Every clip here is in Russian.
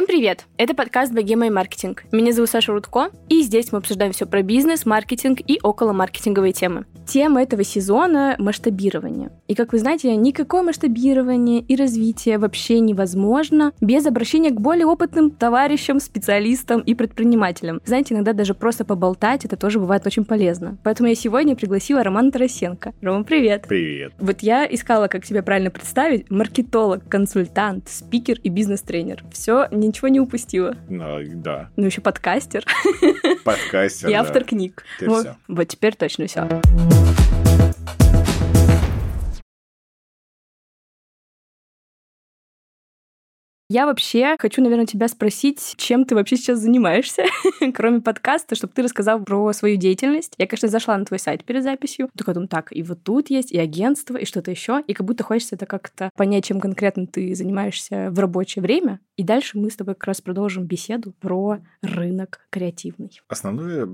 Всем привет! Это подкаст «Богема и маркетинг». Меня зовут Саша Рудко, и здесь мы обсуждаем все про бизнес, маркетинг и около маркетинговые темы. Тема этого сезона — масштабирование. И, как вы знаете, никакое масштабирование и развитие вообще невозможно без обращения к более опытным товарищам, специалистам и предпринимателям. Знаете, иногда даже просто поболтать — это тоже бывает очень полезно. Поэтому я сегодня пригласила Романа Тарасенко. Рома, привет! Привет! Вот я искала, как тебя правильно представить. Маркетолог, консультант, спикер и бизнес-тренер. Все ничего не упустила. Ну, да. Ну, еще подкастер. Подкастер, И автор книг. вот, вот теперь точно все. Я вообще хочу, наверное, тебя спросить, чем ты вообще сейчас занимаешься, кроме подкаста, чтобы ты рассказал про свою деятельность. Я, конечно, зашла на твой сайт перед записью, только думаю, так, и вот тут есть, и агентство, и что-то еще, и как будто хочется это как-то понять, чем конкретно ты занимаешься в рабочее время. И дальше мы с тобой как раз продолжим беседу про рынок креативный. Основное,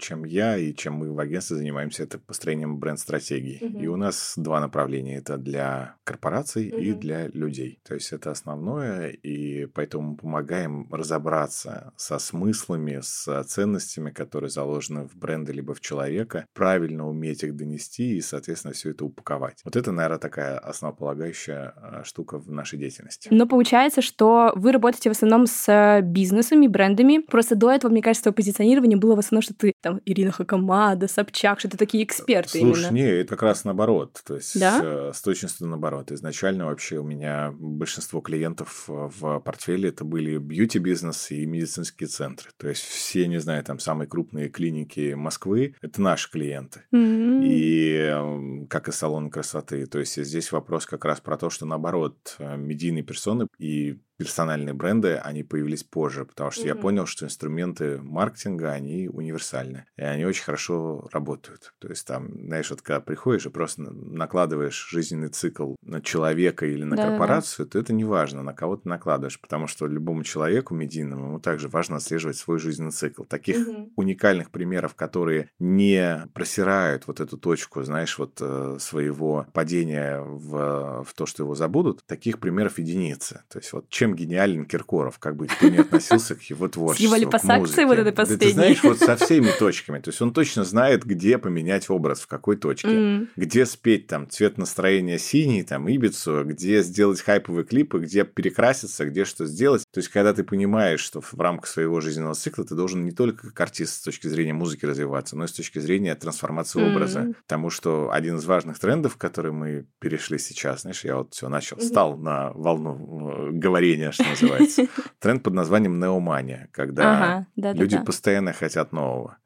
чем я и чем мы в агентстве занимаемся, это построением бренд-стратегии. Угу. И у нас два направления. Это для корпораций угу. и для людей. То есть это основное, и поэтому мы помогаем разобраться со смыслами, с ценностями, которые заложены в бренды либо в человека, правильно уметь их донести и, соответственно, все это упаковать. Вот это, наверное, такая основополагающая а, штука в нашей деятельности. Но получается, что вы работаете в основном с бизнесами, брендами. Просто до этого, мне кажется, позиционирование было в основном, что ты там Ирина Хакамада, Собчак, что ты такие эксперты Слушай, именно. не, это как раз наоборот. То есть да? Э, с точностью наоборот. Изначально вообще у меня большинство клиентов э, в портфеле это были бьюти-бизнес и медицинские центры. То есть все, не знаю, там самые крупные клиники Москвы – это наши клиенты. Mm-hmm. И как и салон красоты. То есть здесь вопрос как раз про то, что наоборот, э, медийные персоны и персональные бренды, они появились позже, потому что mm-hmm. я понял, что инструменты маркетинга, они универсальны, и они очень хорошо работают. То есть там, знаешь, вот когда приходишь и просто накладываешь жизненный цикл на человека или на да, корпорацию, да. то это не важно, на кого ты накладываешь, потому что любому человеку медийному ему также важно отслеживать свой жизненный цикл. Таких mm-hmm. уникальных примеров, которые не просирают вот эту точку, знаешь, вот э, своего падения в, в то, что его забудут, таких примеров единицы. То есть вот чем гениален Киркоров, как бы ты не относился к его творчеству, С его липосакцией вот этой последней. Да, ты знаешь, вот со всеми точками. То есть он точно знает, где поменять образ, в какой точке. Mm. Где спеть там цвет настроения синий, там Ибицу, где сделать хайповые клипы, где перекраситься, где что сделать. То есть когда ты понимаешь, что в рамках своего жизненного цикла ты должен не только как артист с точки зрения музыки развиваться, но и с точки зрения трансформации mm. образа. Потому что один из важных трендов, который мы перешли сейчас, знаешь, я вот все начал, стал на волну говорения течение, что называется. Тренд под названием неомания, когда ага, да, люди да, постоянно хотят нового.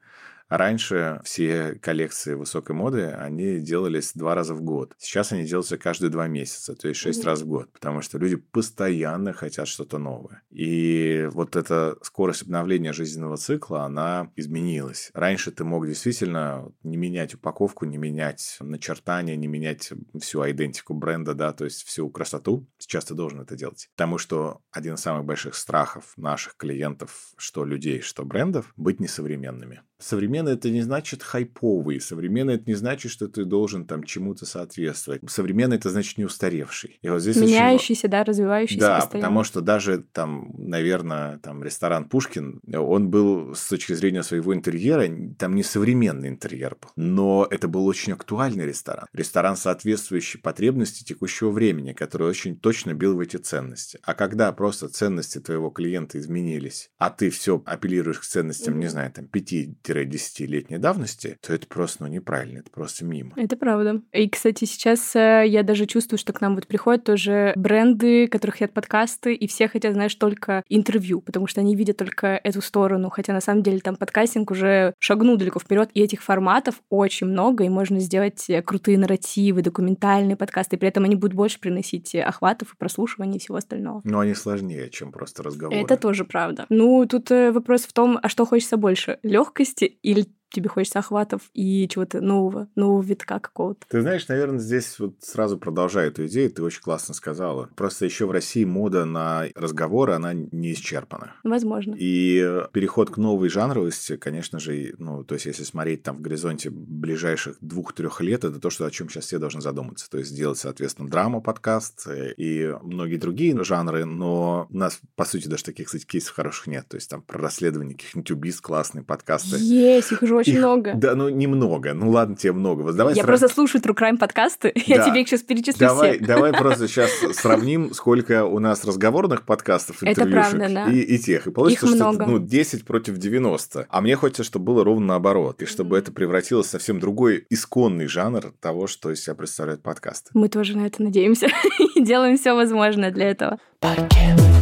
Раньше все коллекции высокой моды, они делались два раза в год. Сейчас они делаются каждые два месяца, то есть шесть mm-hmm. раз в год, потому что люди постоянно хотят что-то новое. И вот эта скорость обновления жизненного цикла, она изменилась. Раньше ты мог действительно не менять упаковку, не менять начертания, не менять всю идентику бренда, да, то есть всю красоту. Сейчас ты должен это делать. Потому что один из самых больших страхов наших клиентов, что людей, что брендов, быть несовременными. Современный это не значит хайповый. Современный это не значит, что ты должен там чему-то соответствовать. Современный это значит не устаревший. И вот здесь Меняющийся, очень... да, развивающийся Да, постоянно. потому что даже там, наверное, там ресторан Пушкин, он был с точки зрения своего интерьера, там не современный интерьер был, но это был очень актуальный ресторан. Ресторан, соответствующий потребности текущего времени, который очень точно бил в эти ценности. А когда просто ценности твоего клиента изменились, а ты все апеллируешь к ценностям, mm-hmm. не знаю, там, 5 5-10-летней давности, то это просто ну, неправильно, это просто мимо. Это правда. И, кстати, сейчас э, я даже чувствую, что к нам вот приходят тоже бренды, которые хотят подкасты, и все хотят, знаешь, только интервью, потому что они видят только эту сторону, хотя на самом деле там подкастинг уже шагнул далеко вперед, и этих форматов очень много, и можно сделать э, крутые нарративы, документальные подкасты, и при этом они будут больше приносить охватов и прослушиваний и всего остального. Но они сложнее, чем просто разговоры. Это тоже правда. Ну, тут э, вопрос в том, а что хочется больше? Легкость или тебе хочется охватов и чего-то нового, нового витка какого-то. Ты знаешь, наверное, здесь вот сразу продолжаю эту идею, ты очень классно сказала. Просто еще в России мода на разговоры, она не исчерпана. Возможно. И переход к новой жанровости, конечно же, ну, то есть если смотреть там в горизонте ближайших двух-трех лет, это то, что, о чем сейчас все должны задуматься. То есть сделать, соответственно, драма подкаст э, и многие другие жанры, но у нас, по сути, даже таких, кстати, кейсов хороших нет. То есть там про расследование каких-нибудь убийств классные подкасты. Есть, их уже очень их, много. Да, ну немного. Ну ладно, тебе много. Вот давай я сра... просто слушаю True Crime подкасты, да. я тебе их сейчас перечислю давай, все. Давай просто сейчас сравним, сколько у нас разговорных подкастов, Это правда, да. и, и тех. И получится, их что много. ну, 10 против 90. А мне хочется, чтобы было ровно наоборот, и чтобы mm-hmm. это превратилось в совсем другой исконный жанр того, что из себя представляет подкаст. Мы тоже на это надеемся и делаем все возможное для этого. Паркет.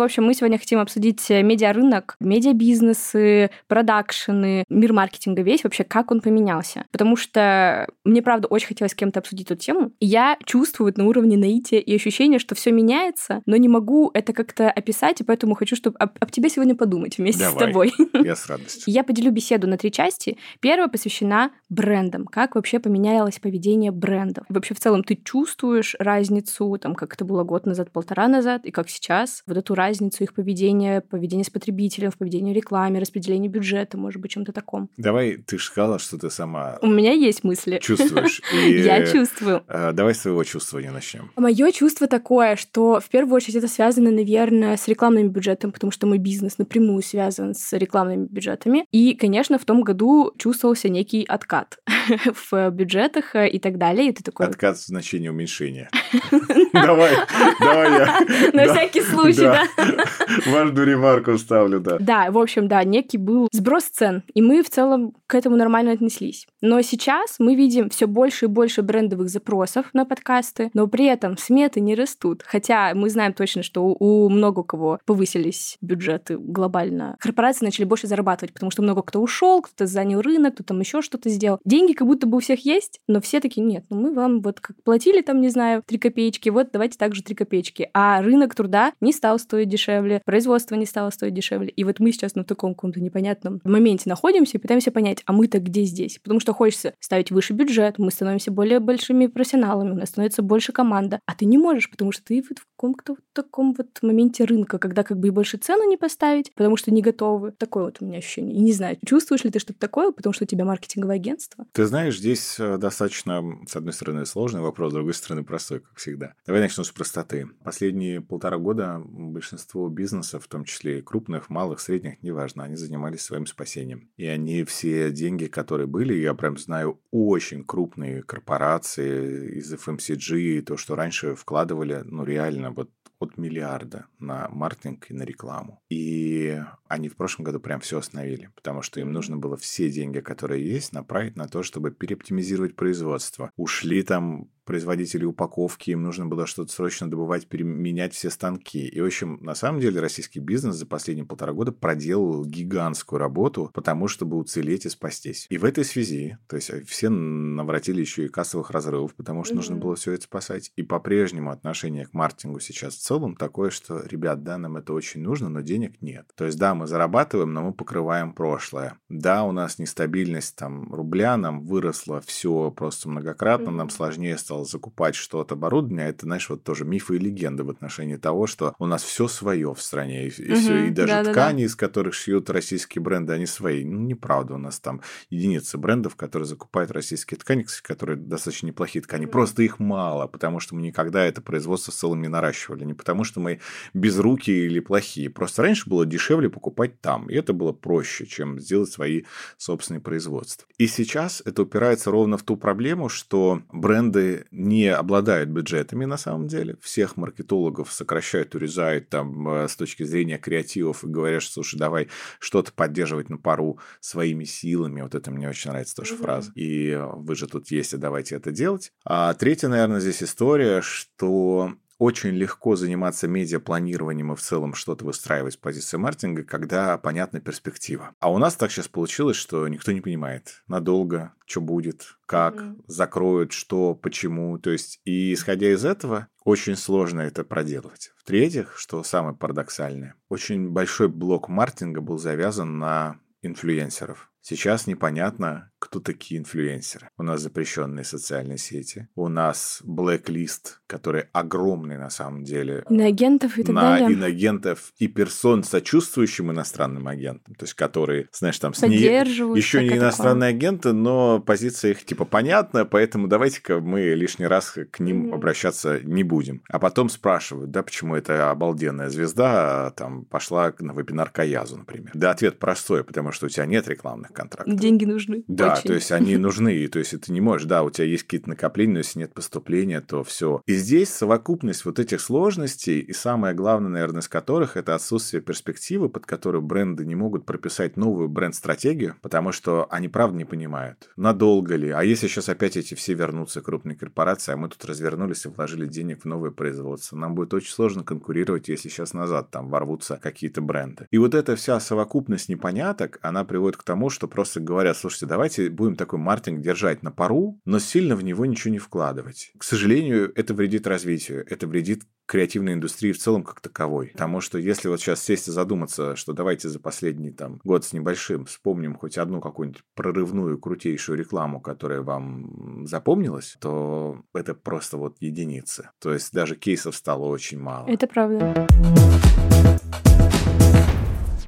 В общем, мы сегодня хотим обсудить медиарынок, медиабизнесы, продакшены, мир маркетинга весь, вообще, как он поменялся. Потому что мне, правда, очень хотелось с кем-то обсудить эту тему. Я чувствую на уровне наития и ощущения, что все меняется, но не могу это как-то описать, и поэтому хочу, чтобы об, об тебе сегодня подумать вместе Давай. с тобой. Я с радостью. Я поделю беседу на три части. Первая посвящена брендам. Как вообще поменялось поведение брендов? Вообще, в целом, ты чувствуешь разницу, там, как это было год назад, полтора назад, и как сейчас, вот эту разницу разницу их поведения, поведения с потребителем, в поведении рекламе, распределении бюджета, может быть, чем-то таком. Давай, ты же сказала, что ты сама... У меня есть мысли. Чувствуешь. Я чувствую. Э, давай с своего чувствования начнем. Мое чувство такое, что в первую очередь это связано, наверное, с рекламным бюджетом, потому что мой бизнес напрямую связан с рекламными бюджетами. И, конечно, в том году чувствовался некий откат в бюджетах и так далее. И ты такой... Откат в значении уменьшения. Давай, давай я. На всякий случай, да. Важную ремарку ставлю, да. Да, в общем, да, некий был сброс цен, и мы в целом к этому нормально отнеслись. Но сейчас мы видим все больше и больше брендовых запросов на подкасты, но при этом сметы не растут. Хотя мы знаем точно, что у много кого повысились бюджеты глобально. Корпорации начали больше зарабатывать, потому что много кто ушел, кто-то занял рынок, кто там еще что-то сделал. Деньги как будто бы у всех есть, но все такие, нет, ну мы вам вот как платили там, не знаю, 3 копеечки, вот давайте также 3 копеечки. А рынок труда не стал стоить дешевле, производство не стало стоить дешевле. И вот мы сейчас на таком каком-то непонятном моменте находимся и пытаемся понять, а мы-то где здесь? Потому что хочется ставить выше бюджет, мы становимся более большими профессионалами, у нас становится больше команда. А ты не можешь, потому что ты вот в каком-то вот таком вот моменте рынка, когда как бы и больше цену не поставить, потому что не готовы. Такое вот у меня ощущение. И не знаю, чувствуешь ли ты что-то такое, потому что у тебя маркетинговое агентство? Ты знаешь, здесь э, достаточно, с одной стороны, сложный вопрос, с другой стороны, простой, как всегда. Давай начнем с простоты. Последние полтора года большинство бизнесов, в том числе крупных, малых, средних, неважно, они занимались своим спасением. И они все деньги, которые были, я прям знаю очень крупные корпорации из FMCG, то, что раньше вкладывали, ну, реально вот от миллиарда на маркетинг и на рекламу. И они в прошлом году прям все остановили, потому что им нужно было все деньги, которые есть, направить на то, чтобы переоптимизировать производство. Ушли там производителей упаковки, им нужно было что-то срочно добывать, переменять все станки. И, в общем, на самом деле российский бизнес за последние полтора года проделал гигантскую работу, потому чтобы уцелеть и спастись. И в этой связи, то есть все наворотили еще и кассовых разрывов, потому что mm-hmm. нужно было все это спасать. И по-прежнему отношение к маркетингу сейчас в целом такое, что, ребят, да, нам это очень нужно, но денег нет. То есть, да, мы зарабатываем, но мы покрываем прошлое. Да, у нас нестабильность там рубля, нам выросло все просто многократно, mm-hmm. нам сложнее стало стал закупать что-то оборудование, это, знаешь, вот тоже мифы и легенды в отношении того, что у нас все свое в стране, и, и, угу, все, и даже да, ткани, да, да. из которых шьют российские бренды, они свои. Ну, неправда, у нас там единицы брендов, которые закупают российские ткани, которые достаточно неплохие ткани, угу. просто их мало, потому что мы никогда это производство в целом не наращивали, не потому что мы безрукие или плохие, просто раньше было дешевле покупать там, и это было проще, чем сделать свои собственные производства. И сейчас это упирается ровно в ту проблему, что бренды не обладают бюджетами на самом деле. Всех маркетологов сокращают, урезают там э, с точки зрения креативов и говорят, что, слушай, давай что-то поддерживать на пару своими силами. Вот это мне очень нравится тоже mm-hmm. фраза. И вы же тут есть, и давайте это делать. А третья, наверное, здесь история, что очень легко заниматься медиапланированием и в целом что-то выстраивать с позиции маркетинга, когда понятна перспектива. А у нас так сейчас получилось, что никто не понимает, надолго, что будет, как, mm-hmm. закроют, что, почему. То есть, и исходя из этого, очень сложно это проделывать. В-третьих, что самое парадоксальное, очень большой блок маркетинга был завязан на инфлюенсеров. Сейчас непонятно, кто такие инфлюенсеры. У нас запрещенные социальные сети, у нас блэк-лист, который огромный на самом деле. Иноагентов и так на далее. иноагентов и персон, сочувствующим иностранным агентам, то есть которые, знаешь, там с Поддерживают еще не иностранные агенты, но позиция их типа понятна, поэтому давайте-ка мы лишний раз к ним Мгм. обращаться не будем. А потом спрашивают, да, почему эта обалденная звезда а, там пошла на вебинар Каязу, например. Да, ответ простой, потому что у тебя нет рекламных контрактов. Деньги нужны. Да, очень. то есть они нужны, и то есть ты не можешь, да, у тебя есть какие-то накопления, но если нет поступления, то все. И здесь совокупность вот этих сложностей, и самое главное, наверное, из которых это отсутствие перспективы, под которую бренды не могут прописать новую бренд-стратегию, потому что они правда не понимают, надолго ли, а если сейчас опять эти все вернутся крупные корпорации, а мы тут развернулись и вложили денег в новое производство, нам будет очень сложно конкурировать, если сейчас назад там ворвутся какие-то бренды. И вот эта вся совокупность непоняток, она приводит к тому, что просто говорят, слушайте, давайте будем такой маркетинг держать на пару, но сильно в него ничего не вкладывать. К сожалению, это вредит развитию, это вредит креативной индустрии в целом как таковой. Потому что если вот сейчас сесть и задуматься, что давайте за последний там год с небольшим вспомним хоть одну какую-нибудь прорывную, крутейшую рекламу, которая вам запомнилась, то это просто вот единицы. То есть даже кейсов стало очень мало. Это правда.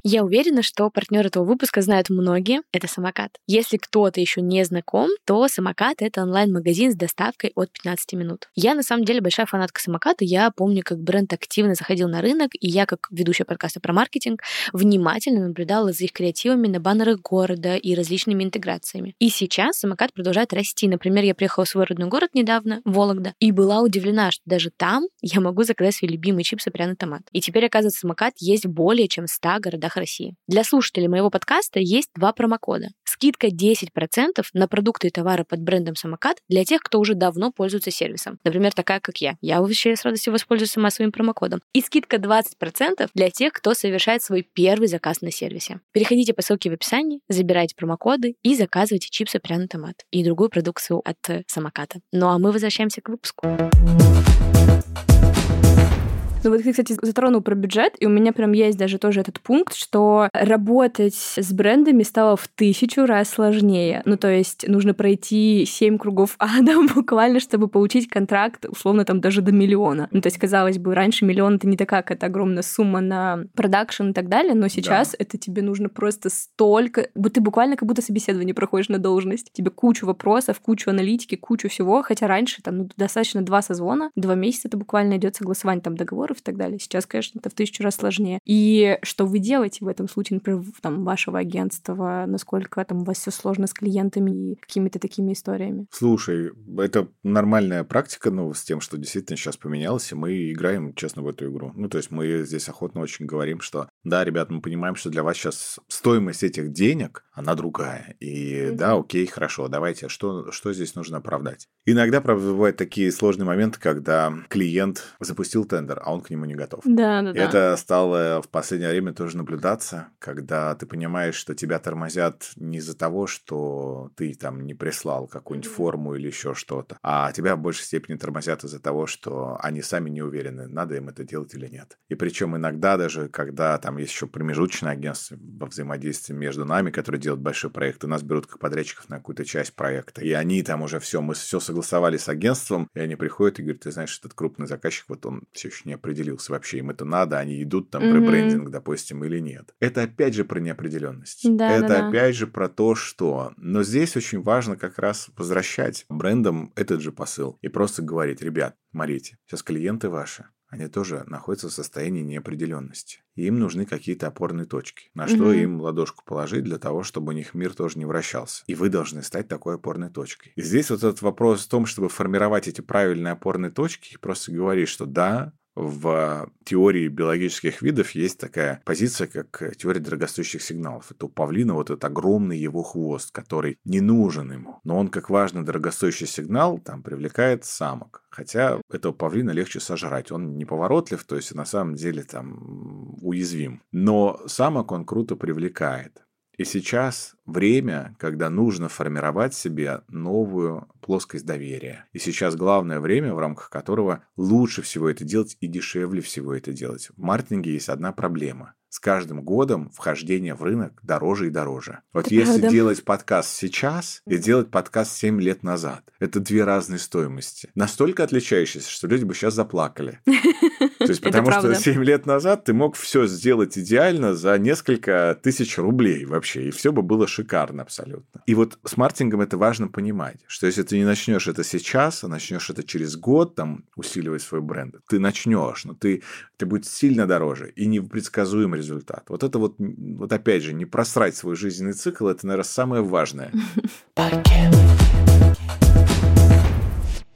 Я уверена, что партнер этого выпуска знают многие. Это самокат. Если кто-то еще не знаком, то самокат — это онлайн-магазин с доставкой от 15 минут. Я, на самом деле, большая фанатка самоката. Я помню, как бренд активно заходил на рынок, и я, как ведущая подкаста про маркетинг, внимательно наблюдала за их креативами на баннерах города и различными интеграциями. И сейчас самокат продолжает расти. Например, я приехала в свой родной город недавно, Вологда, и была удивлена, что даже там я могу заказать свои любимые чипсы пряный томат. И теперь, оказывается, самокат есть более чем в 100 городах России. Для слушателей моего подкаста есть два промокода. Скидка 10% на продукты и товары под брендом самокат для тех, кто уже давно пользуется сервисом. Например, такая, как я. Я вообще с радостью воспользуюсь сама своим промокодом. И скидка 20% для тех, кто совершает свой первый заказ на сервисе. Переходите по ссылке в описании, забирайте промокоды и заказывайте чипсы пряный томат и другую продукцию от самоката. Ну а мы возвращаемся к выпуску. Ну вот ты, кстати, затронул про бюджет, и у меня прям есть даже тоже этот пункт, что работать с брендами стало в тысячу раз сложнее. Ну то есть нужно пройти семь кругов ада буквально, чтобы получить контракт, условно, там даже до миллиона. Ну то есть, казалось бы, раньше миллион — это не такая какая-то огромная сумма на продакшн и так далее, но сейчас Да. это тебе нужно просто столько... Ты буквально как будто собеседование проходишь на должность. Тебе кучу вопросов, кучу аналитики, кучу всего, хотя раньше там ну, достаточно два созвона, два месяца это буквально идет согласование там договоров и так далее. Сейчас, конечно, это в тысячу раз сложнее. И что вы делаете в этом случае, например, там, вашего агентства, насколько там у вас все сложно с клиентами и какими-то такими историями? Слушай, это нормальная практика, ну, с тем, что действительно сейчас поменялось, и мы играем, честно, в эту игру. Ну, то есть мы здесь охотно очень говорим, что да, ребят, мы понимаем, что для вас сейчас стоимость этих денег, она другая. И Мгм. да, окей, хорошо, давайте, что, что здесь нужно оправдать? Иногда, правда, бывают такие сложные моменты, когда клиент запустил тендер, а он к нему не готов. Да, да, И да. Это стало в последнее время тоже наблюдаться, когда ты понимаешь, что тебя тормозят не из-за того, что ты там не прислал какую-нибудь форму или еще что-то, а тебя в большей степени тормозят из-за того, что они сами не уверены, надо им это делать или нет. И причем иногда даже, когда там есть еще промежуточное агентство во взаимодействии между нами, которые делают большой проект, и нас берут как подрядчиков на какую-то часть проекта, и они там уже все, мы все согласовали с агентством, и они приходят и говорят, ты знаешь, этот крупный заказчик, вот он все еще не определился вообще, им это надо, они идут там Мгм. ребрендинг, допустим, или нет. Это опять же про неопределенность. Да, это да, да. опять же про то, что... Но здесь очень важно как раз возвращать брендам этот же посыл и просто говорить, ребят, смотрите, сейчас клиенты ваши, они тоже находятся в состоянии неопределенности. И им нужны какие-то опорные точки. На что Мгм. им ладошку положить для того, чтобы у них мир тоже не вращался. И вы должны стать такой опорной точкой. И здесь вот этот вопрос в том, чтобы формировать эти правильные опорные точки и просто говорить, что да, в теории биологических видов есть такая позиция, как теория дорогостоящих сигналов. Это у павлина вот этот огромный его хвост, который не нужен ему. Но он, как важный дорогостоящий сигнал, там привлекает самок. Хотя этого павлина легче сожрать. Он неповоротлив, то есть на самом деле там уязвим. Но самок он круто привлекает. И сейчас время, когда нужно формировать себе новую плоскость доверия. И сейчас главное время, в рамках которого лучше всего это делать и дешевле всего это делать. В маркетинге есть одна проблема. с каждым годом вхождение в рынок дороже и дороже. Вот Это если правда. делать подкаст сейчас и делать подкаст 7 лет назад, это две разные стоимости. Настолько отличающиеся, что люди бы сейчас заплакали. То есть, потому что правда. 7 лет назад ты мог все сделать идеально за несколько тысяч рублей вообще, и все бы было шикарно абсолютно. И вот с маркетингом это важно понимать, что если ты не начнешь это сейчас, а начнешь это через год, там, усиливать свой бренд, ты начнешь, но ты, это будет сильно дороже и непредсказуемый результат. Вот это вот, вот опять же, не просрать свой жизненный цикл, это, наверное, самое важное.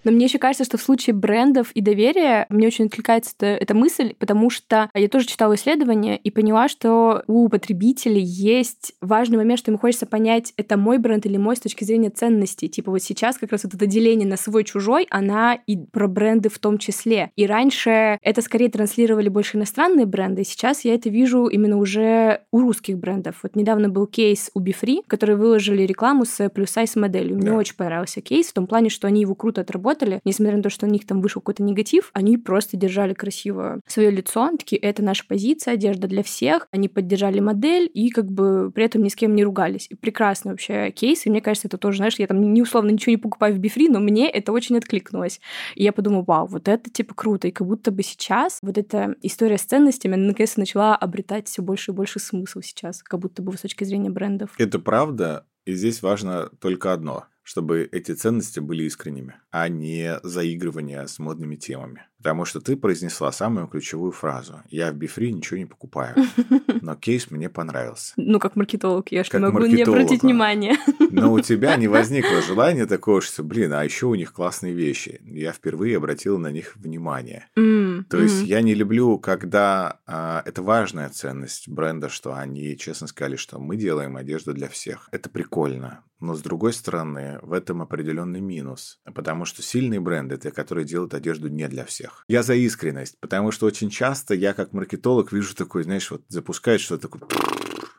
Но мне еще кажется, что в случае брендов и доверия мне очень откликается эта, мысль, потому что я тоже читала исследования и поняла, что у потребителей есть важный момент, что им хочется понять, это мой бренд или мой с точки зрения ценностей. Типа вот сейчас как раз вот это деление на свой-чужой, она и про бренды в том числе. И раньше это скорее транслировали больше иностранные бренды, сейчас я это вижу именно уже у русских брендов. Вот недавно был кейс у Бифри, которые выложили рекламу с плюс-сайз моделью. Мне Да. очень понравился кейс в том плане, что они его круто отработали, несмотря на то, что у них там вышел какой-то негатив, они просто держали красиво свое лицо, они такие, это наша позиция, одежда для всех, они поддержали модель и как бы при этом ни с кем не ругались. И прекрасный вообще кейс, и мне кажется, это тоже, знаешь, я там не условно ничего не покупаю в Бифри, но мне это очень откликнулось. И я подумала, вау, вот это типа круто, и как будто бы сейчас вот эта история с ценностями, она наконец-то начала обретать все больше и больше смысл сейчас, как будто бы с точки зрения брендов. Это правда, и здесь важно только одно – чтобы эти ценности были искренними, а не заигрывание с модными темами. Потому что ты произнесла самую ключевую фразу. Я в Бифри ничего не покупаю, но кейс мне понравился. Ну, как маркетолог, я Как могу не обратить маркетолог, внимание. Но у тебя не возникло желания такого, что, блин, а еще у них классные вещи. Я впервые обратил на них внимание. То есть я не люблю, когда а, это важная ценность бренда, что они честно сказали, что мы делаем одежду для всех. Это прикольно. Но с другой стороны, в этом определенный минус. Потому что сильные бренды это которые делают одежду не для всех. Я за искренность, потому что очень часто я как маркетолог вижу такой, знаешь, вот запускает что-то такое.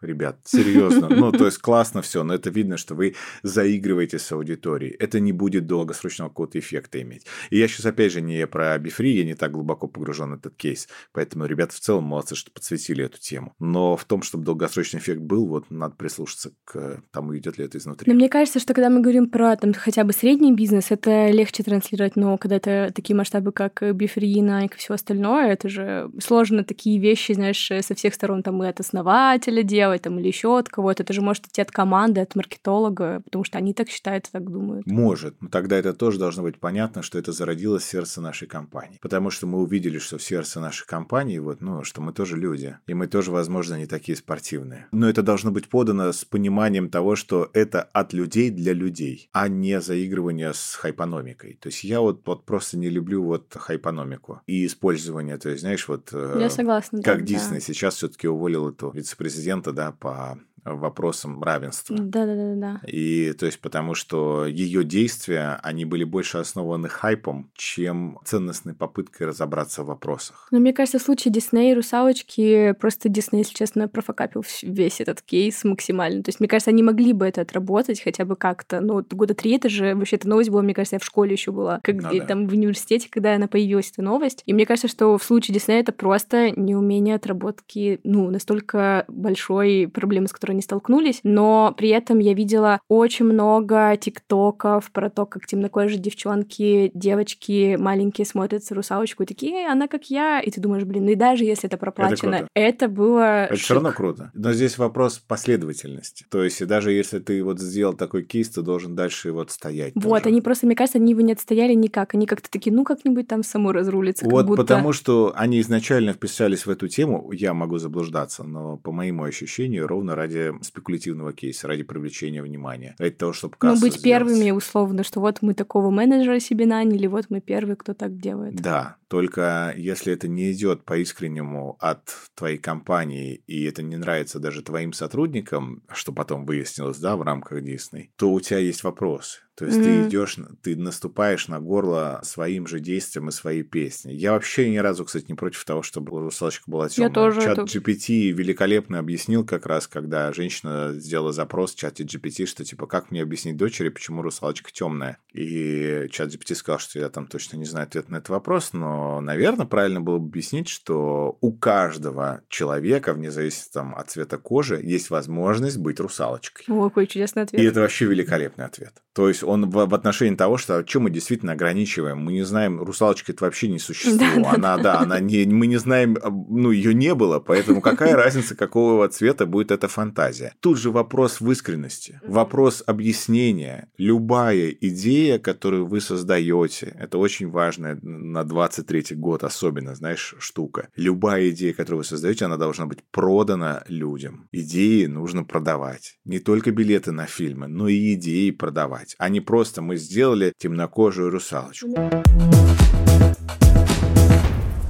Ребят, серьезно. Ну, то есть классно все, но это видно, что вы заигрываете с аудиторией. Это не будет долгосрочного какого-то эффекта иметь. И я сейчас, опять же, не про Befree, я не так глубоко погружен в этот кейс. Поэтому ребята в целом молодцы, что подсветили эту тему. Но в том, чтобы долгосрочный эффект был, вот надо прислушаться к тому, идет ли это изнутри. Но мне кажется, что когда мы говорим про там хотя бы средний бизнес, это легче транслировать, но когда это такие масштабы, как Befree, Nike и все остальное, это же сложно такие вещи, знаешь, со всех сторон там и от основателя делать, там или еще от кого-то. Это же может идти от команды, от маркетолога, потому что они так считают так думают. Может, но тогда это тоже должно быть понятно, что это зародилось в сердце нашей компании. Потому что мы увидели, что в сердце нашей компании, вот, ну, что мы тоже люди. И мы тоже, возможно, не такие спортивные. Но это должно быть подано с пониманием того, что это от людей для людей, а не заигрывание с хайпономикой. То есть я вот, вот просто не люблю вот хайпономику и использование, то есть, знаешь, вот... э, Я согласна, да, Как да. Дисней сейчас все-таки уволил эту вице-президента, да, по вопросам равенства. Да-да-да-да. И то есть потому что ее действия, они были больше основаны хайпом, чем ценностной попыткой разобраться в вопросах. Но мне кажется, в случае Дисней и Русалочки просто Дисней, если честно, профокапил весь этот кейс максимально. То есть, мне кажется, они могли бы это отработать хотя бы как-то. Ну, вот года три это же вообще эта новость была, мне кажется, я в школе еще была, как Ну да. там в университете, когда она появилась, эта новость. И мне кажется, что в случае Диснея это просто неумение отработки, ну, настолько большой проблемы, с которой они столкнулись. Но при этом я видела очень много тиктоков про то, как темнокожие девчонки, девочки маленькие смотрятся русалочку и такие, «Эй, она как я. И ты думаешь, блин, ну и даже если это проплачено, круто. это, было Это шик. все равно круто. Но здесь вопрос последовательности. То есть даже если ты вот сделал такой кейс, ты должен дальше вот стоять. Вот, тоже. они просто, мне кажется, они его не отстояли никак. Они как-то такие, ну как-нибудь там само разрулится. Вот будто... потому что они изначально вписались в эту тему, я могу заблуждаться, но по моему ощущению, ровно ради спекулятивного кейса, ради привлечения внимания, ради того, чтобы Ну, кассу быть сделать. первыми, условно, что вот мы такого менеджера себе наняли, вот мы первые, кто так делает. Да, только если это не идет по искреннему от твоей компании, и это не нравится даже твоим сотрудникам, что потом выяснилось, да, в рамках Дисней, то у тебя есть вопрос. То есть ты Мгм. идешь, ты наступаешь на горло своим же действием и своей песней. Я вообще ни разу, кстати, не против того, чтобы русалочка была темная. тоже Чат это- GPT великолепно объяснил как раз, когда женщина сделала запрос в чате GPT, что типа, как мне объяснить дочери, почему русалочка темная? И чат GPT сказал, что я там точно не знаю ответ на этот вопрос, но но, наверное, правильно было бы объяснить, что у каждого человека, вне зависимости там, от цвета кожи, есть возможность быть русалочкой. О, какой чудесный ответ. И это вообще великолепный ответ. То есть он в, в отношении того, что чем мы действительно ограничиваем. Мы не знаем, русалочка это вообще не существо. Да, она, да, да, она не, мы не знаем, ну, ее не было, поэтому какая разница, какого цвета будет эта фантазия. Тут же вопрос в искренности, вопрос объяснения. Любая идея, которую вы создаете, это очень важная на 23 год особенно, знаешь, штука. Любая идея, которую вы создаете, она должна быть продана людям. Идеи нужно продавать. Не только билеты на фильмы, но и идеи продавать. А не просто мы сделали темнокожую русалочку.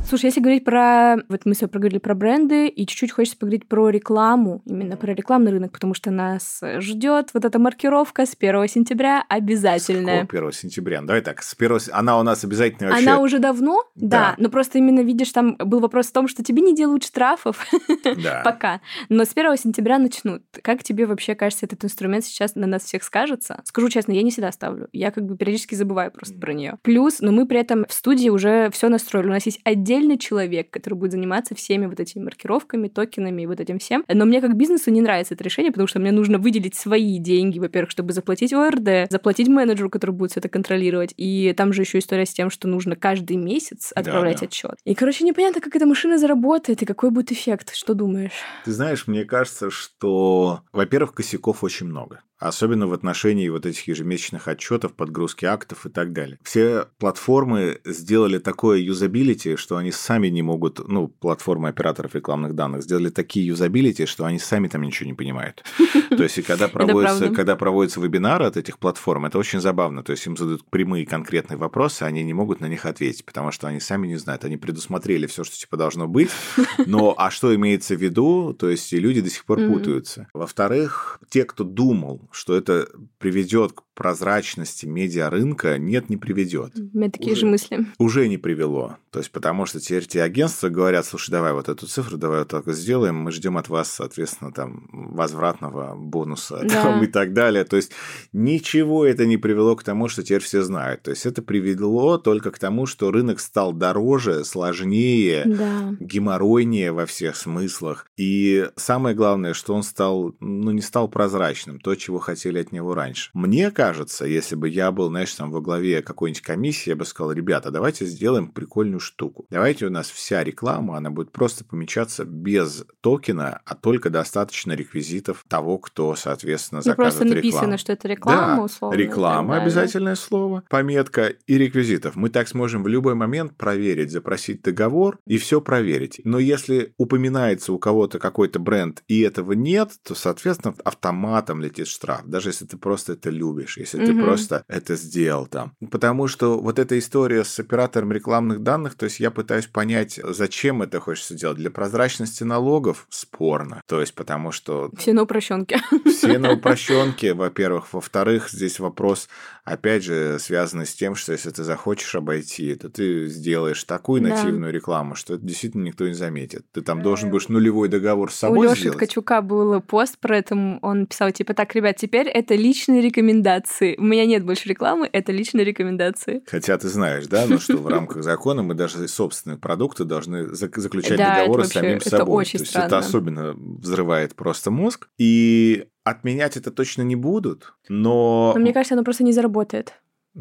Слушай, если говорить про... Вот мы все проговорили про бренды, и чуть-чуть хочется поговорить про рекламу, именно про рекламный рынок, потому что нас ждет вот эта маркировка с 1 сентября обязательная. С 1 сентября? Давай так, с 1... Она у нас обязательно вообще... Она уже давно, да. да, но просто именно, видишь, там был вопрос в том, что тебе не делают штрафов да. пока, но с 1 сентября начнут. Как тебе вообще кажется, этот инструмент сейчас на нас всех скажется? Скажу честно, я не всегда ставлю. Я как бы периодически забываю просто про нее. Плюс, но мы при этом в студии уже все настроили. У нас есть отдельный отдельный человек, который будет заниматься всеми вот этими маркировками, токенами и вот этим всем. Но мне как бизнесу не нравится это решение, потому что мне нужно выделить свои деньги, во-первых, чтобы заплатить ОРД, заплатить менеджеру, который будет все это контролировать. И там же еще история с тем, что нужно каждый месяц отправлять да, да. отчет. И, короче, непонятно, как эта машина заработает и какой будет эффект. Что думаешь? Ты знаешь, мне кажется, что, во-первых, косяков очень много особенно в отношении вот этих ежемесячных отчетов, подгрузки актов и так далее. Все платформы сделали такое юзабилити, что они сами не могут, ну, платформы операторов рекламных данных сделали такие юзабилити, что они сами там ничего не понимают. То есть, и когда проводятся, когда проводятся вебинары от этих платформ, это очень забавно. То есть, им задают прямые конкретные вопросы, они не могут на них ответить, потому что они сами не знают. Они предусмотрели все, что типа должно быть, но а что имеется в виду, то есть, и люди до сих пор путаются. Во-вторых, те, кто думал, что это приведет к прозрачности медиарынка нет, не приведет. У меня такие уже, же мысли. Уже не привело. То есть, потому что теперь те агентства говорят, слушай, давай вот эту цифру, давай вот так сделаем, мы ждем от вас, соответственно, там, возвратного бонуса да. там, и так далее. То есть, ничего это не привело к тому, что теперь все знают. То есть, это привело только к тому, что рынок стал дороже, сложнее, да. геморройнее во всех смыслах. И самое главное, что он стал, ну, не стал прозрачным, то, чего хотели от него раньше. Мне кажется, кажется, если бы я был, знаешь, там во главе какой-нибудь комиссии, я бы сказал, ребята, давайте сделаем прикольную штуку. Давайте у нас вся реклама, она будет просто помечаться без токена, а только достаточно реквизитов того, кто, соответственно, заказывает рекламу. просто написано, рекламу. что это реклама, да, условно. реклама, обязательное слово, пометка и реквизитов. Мы так сможем в любой момент проверить, запросить договор и все проверить. Но если упоминается у кого-то какой-то бренд и этого нет, то, соответственно, автоматом летит штраф, даже если ты просто это любишь если mm-hmm. ты просто это сделал там. Потому что вот эта история с оператором рекламных данных, то есть я пытаюсь понять, зачем это хочется делать. Для прозрачности налогов спорно. То есть потому что... Все на упрощенке. Все на упрощенке, во-первых. Во-вторых, здесь вопрос, опять же, связанный с тем, что если ты захочешь обойти, то ты сделаешь такую да. нативную рекламу, что это действительно никто не заметит. Ты там должен будешь нулевой договор с собой У Лёши Ткачука был пост про это, он писал, типа, так, ребят, теперь это личные рекомендации. У меня нет больше рекламы, это личные рекомендации. Хотя ты знаешь, да, ну что в рамках закона мы даже собственные продукты должны заключать договоры с самим это собой. То есть это особенно взрывает просто мозг. И отменять это точно не будут, но... Но мне кажется, оно просто не заработает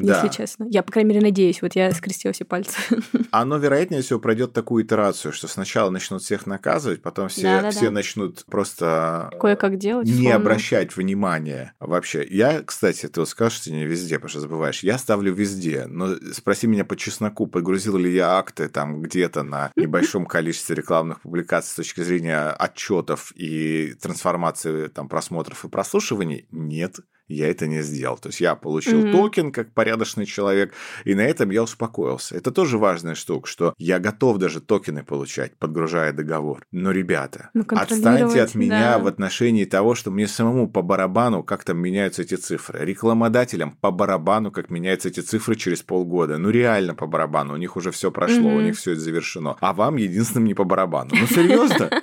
да. если честно. Я, по крайней мере, надеюсь. Вот я скрестила все пальцы. Оно, вероятнее всего, пройдет такую итерацию, что сначала начнут всех наказывать, потом все, да, да, все да. начнут просто... Кое-как делать. Не форму. обращать внимания вообще. Я, кстати, ты вот скажешь, что не везде, потому что забываешь. Я ставлю везде. Но спроси меня по чесноку, подгрузил ли я акты там где-то на небольшом количестве рекламных публикаций с точки зрения отчетов и трансформации там просмотров и прослушиваний? Нет я это не сделал. То есть я получил mm-hmm. токен как порядочный человек, и на этом я успокоился. Это тоже важная штука, что я готов даже токены получать, подгружая договор. Но, ребята, ну, отстаньте от меня да. в отношении того, что мне самому по барабану, как там меняются эти цифры. Рекламодателям по барабану, как меняются эти цифры через полгода. Ну, реально по барабану. У них уже все прошло, mm-hmm. у них все это завершено. А вам единственным не по барабану. Ну, серьезно?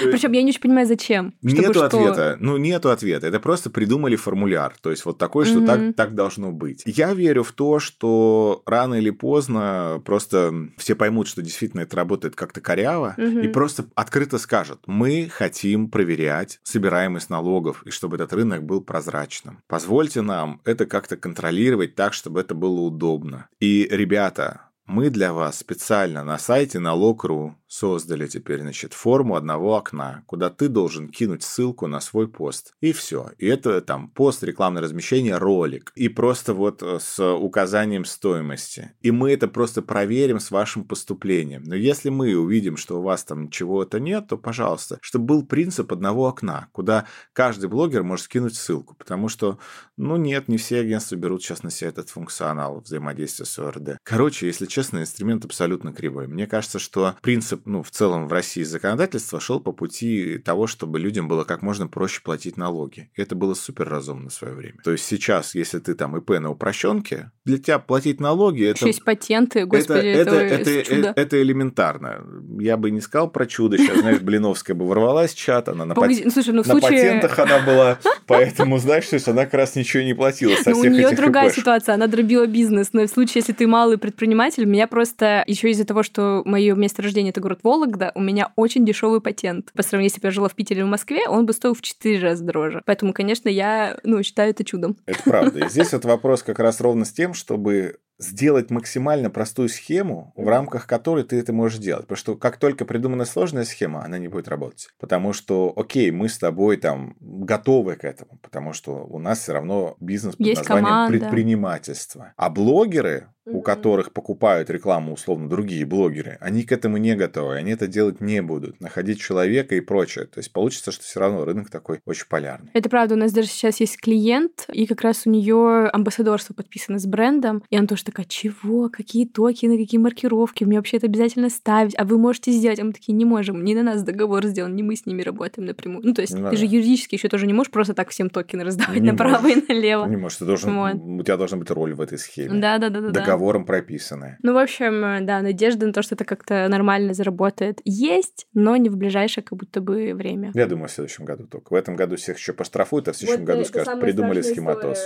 Причем я не очень понимаю, зачем. Нету ответа. Ну, нету ответа. Это просто придумали формуляр. То есть вот такой, что так, так должно быть. Я верю в то, что рано или поздно просто все поймут, что действительно это работает как-то коряво, и просто открыто скажут, мы хотим проверять собираемость налогов, и чтобы этот рынок был прозрачным. Позвольте нам это как-то контролировать так, чтобы это было удобно. И, ребята, мы для вас специально на сайте налог.ру создали теперь, значит, форму одного окна, куда ты должен кинуть ссылку на свой пост. И все. И это там пост, рекламное размещение, ролик. И просто вот э, с указанием стоимости. И мы это просто проверим с вашим поступлением. Но если мы увидим, что у вас там чего-то нет, то, пожалуйста, чтобы был принцип одного окна, куда каждый блогер может скинуть ссылку. Потому что, ну нет, не все агентства берут сейчас на себя этот функционал взаимодействия с ОРД. Короче, если честно, инструмент абсолютно кривой. Мне кажется, что принцип ну, в целом в России законодательство шел по пути того, чтобы людям было как можно проще платить налоги. И это было супер разумно в свое время. То есть сейчас, если ты там ИП на упрощенке, для тебя платить налоги... Это, есть патенты, господи, это, это, это, это, это элементарно. Я бы не сказал про чудо. Сейчас, знаешь, Блиновская бы ворвалась в чат, она на, Погоди, пат... ну, слушай, ну, на случае... патентах она была, поэтому, знаешь, что она как раз ничего не платила со ну, всех У нее другая ситуация, она дробила бизнес, но в случае, если ты малый предприниматель, меня просто еще из-за того, что мое место рождения это город Вологда, у меня очень дешевый патент. По сравнению, если бы я жила в Питере или в Москве, он бы стоил в 4 раза дороже. Поэтому, конечно, я ну, считаю это чудом. Это правда. И здесь вот вопрос как раз ровно с тем, чтобы сделать максимально простую схему, в рамках которой ты это можешь делать. Потому что как только придумана сложная схема, она не будет работать. Потому что, окей, мы с тобой там готовы к этому, потому что у нас все равно бизнес под Есть названием команда. предпринимательство. А блогеры, у которых покупают рекламу условно другие блогеры, они к этому не готовы, они это делать не будут, находить человека и прочее. То есть получится, что все равно рынок такой очень полярный. Это правда, у нас даже сейчас есть клиент, и как раз у нее амбассадорство подписано с брендом, и она тоже такая, чего, какие токены, какие маркировки, мне вообще это обязательно ставить, а вы можете сделать, а мы такие, не можем, не на нас договор сделан, не мы с ними работаем напрямую. Ну, то есть ну, ты да. же юридически еще тоже не можешь просто так всем токены раздавать не направо можешь. и налево. Не можешь, ты должен, вот. у тебя должна быть роль в этой схеме. Да, да, да, да договором прописанное. Ну, в общем, да, надежда на то, что это как-то нормально заработает, есть, но не в ближайшее как будто бы время. Я думаю, в следующем году только. В этом году всех еще поштрафуют, а в следующем вот году скажут, придумали схематоз.